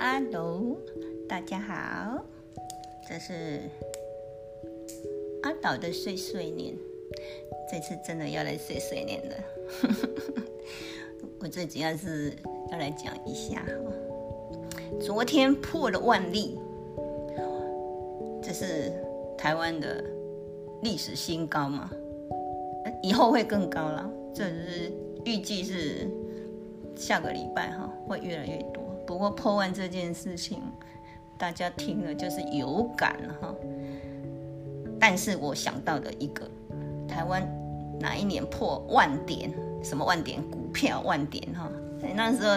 阿斗大家好，这是阿岛的碎碎念。这次真的要来碎碎念了。我最主要是要来讲一下昨天破了万例，这是台湾的历史新高嘛？以后会更高了，这是预计是下个礼拜哈会越来越多。不过破万这件事情，大家听了就是有感哈。但是我想到的一个，台湾哪一年破万点？什么万点？股票万点哈？那时候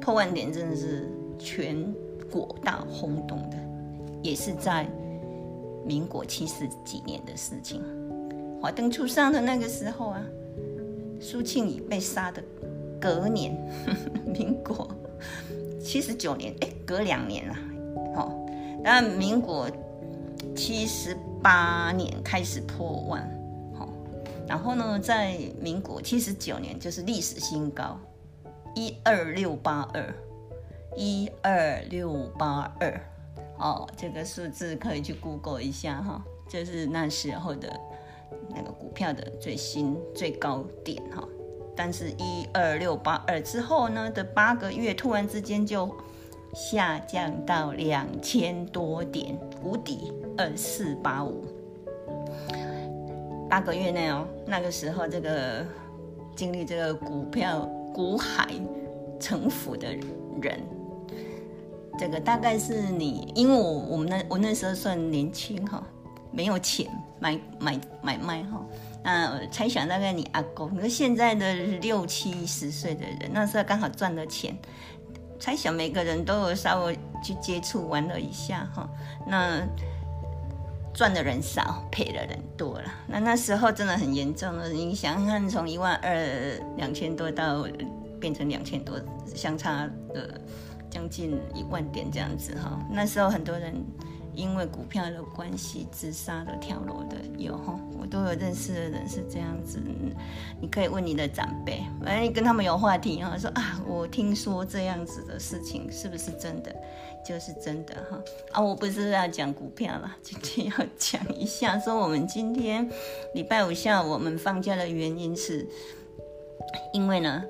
破万点真的是全国大轰动的，也是在民国七十几年的事情。华灯初上的那个时候啊，苏庆仪被杀的隔年，民国。七十九年，哎，隔两年了，好，那民国七十八年开始破万，好，然后呢，在民国七十九年就是历史新高，一二六八二，一二六八二，哦，这个数字可以去 Google 一下哈，就是那时候的那个股票的最新最高点哈。但是，一二六八二之后呢的八个月，突然之间就下降到两千多点，谷底二四八五。八个月内哦，那个时候这个经历这个股票股海沉浮的人，这个大概是你，因为我我们那我那时候算年轻哈，没有钱买买买卖哈。那猜想大概你阿公，你说现在的六七十岁的人，那时候刚好赚了钱，猜想每个人都有稍微去接触玩了一下哈。那赚的人少，赔的人多了。那那时候真的很严重了，你想想看，从一万二两千多到变成两千多，相差呃将近一万点这样子哈。那时候很多人。因为股票的关系自杀的跳楼的有，我都有认识的人是这样子。你可以问你的长辈，哎，你跟他们有话题哈，说啊，我听说这样子的事情是不是真的？就是真的哈。啊，我不是要讲股票了，今天要讲一下，说我们今天礼拜五下午我们放假的原因是，因为呢。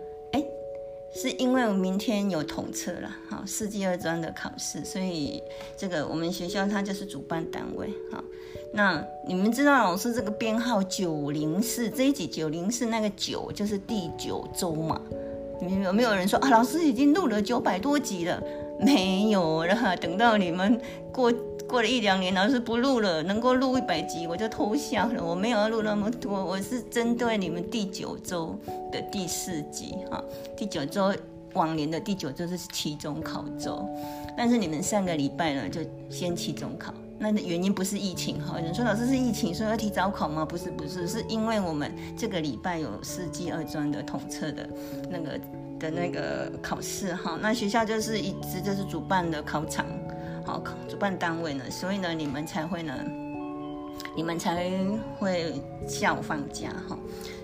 是因为我明天有统测了，好，四季二专的考试，所以这个我们学校它就是主办单位，好，那你们知道老师这个编号九零四这一集九零四那个九就是第九周嘛？你们有没有人说啊？老师已经录了九百多集了，没有了，等到你们过。过了一两年，老师不录了，能够录一百集我就偷笑了。我没有要录那么多，我是针对你们第九周的第四集哈。第九周往年的第九周是期中考周，但是你们上个礼拜呢就先期中考，那原因不是疫情哈。有人说老师是疫情，所以要提早考吗？不是不是，是因为我们这个礼拜有四季二专的统测的那个的那个考试哈。那学校就是一直就是主办的考场。主办单位呢，所以呢，你们才会呢，你们才会下午放假哈。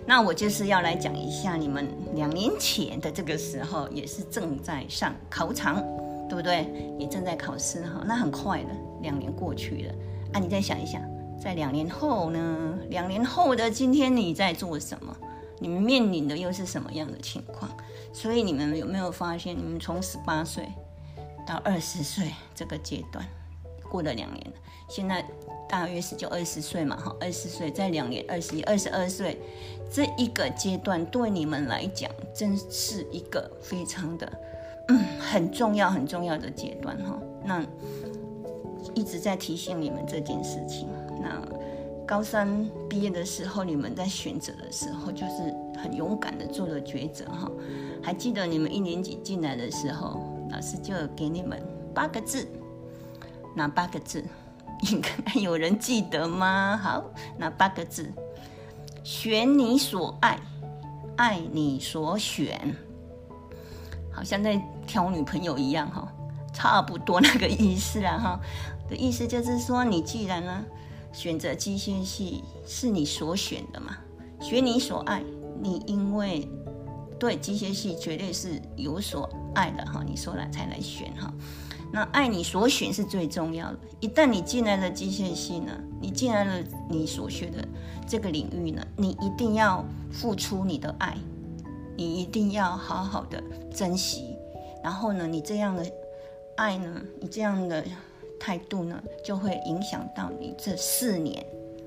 那我就是要来讲一下，你们两年前的这个时候也是正在上考场，对不对？也正在考试哈。那很快的，两年过去了啊，你再想一想，在两年后呢？两年后的今天你在做什么？你们面临的又是什么样的情况？所以你们有没有发现，你们从十八岁？到二十岁这个阶段，过了两年了，现在大约是就二十岁嘛，哈，二十岁在两年，二十一、二十二岁这一个阶段，对你们来讲，真是一个非常的，嗯，很重要、很重要的阶段，哈。那一直在提醒你们这件事情。那高三毕业的时候，你们在选择的时候，就是很勇敢的做了抉择，哈。还记得你们一年级进来的时候？老师就给你们八个字，哪八个字？应该有人记得吗？好，哪八个字？选你所爱，爱你所选，好像在挑女朋友一样哈，差不多那个意思啦哈。的意思就是说，你既然呢选择机械系是你所选的嘛，选你所爱，你因为对机械系绝对是有所爱的哈。你说了才来选哈。那爱你所选是最重要的。一旦你进来了机械系呢，你进来了你所学的这个领域呢，你一定要付出你的爱，你一定要好好的珍惜。然后呢，你这样的爱呢，你这样的态度呢，就会影响到你这四年，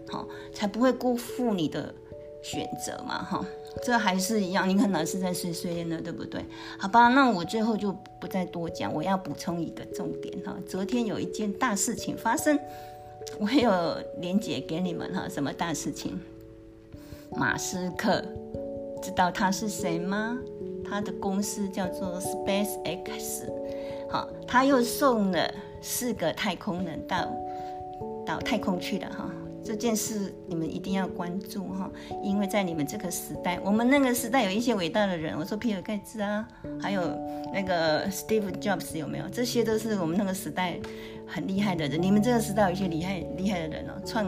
好，才不会辜负你的选择嘛，哈。这还是一样，你看老师在碎碎念呢，对不对？好吧，那我最后就不再多讲，我要补充一个重点哈。昨天有一件大事情发生，我有连接给你们哈。什么大事情？马斯克，知道他是谁吗？他的公司叫做 Space X，好，他又送了四个太空人到到太空去了哈。这件事你们一定要关注哈，因为在你们这个时代，我们那个时代有一些伟大的人，我说比尔盖茨啊，还有那个 Steve Jobs 有没有？这些都是我们那个时代很厉害的人。你们这个时代有一些厉害厉害的人哦，创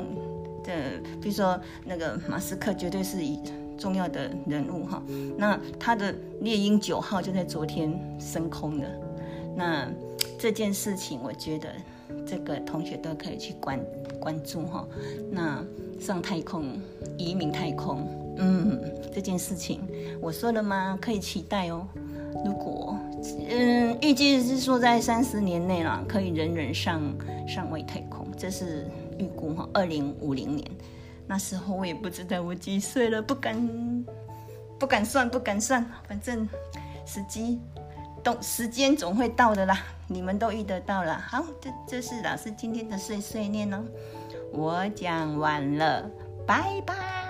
的，比如说那个马斯克，绝对是以重要的人物哈。那他的猎鹰九号就在昨天升空了。那这件事情，我觉得。这个同学都可以去关关注哈。那上太空、移民太空，嗯，这件事情我说了吗？可以期待哦。如果嗯，预计是说在三十年内啦，可以人人上上外太空，这是预估哈。二零五零年，那时候我也不知道我几岁了，不敢不敢算，不敢算，反正时机。都时间总会到的啦，你们都遇得到了。好，这这是老师今天的碎碎念哦，我讲完了，拜拜。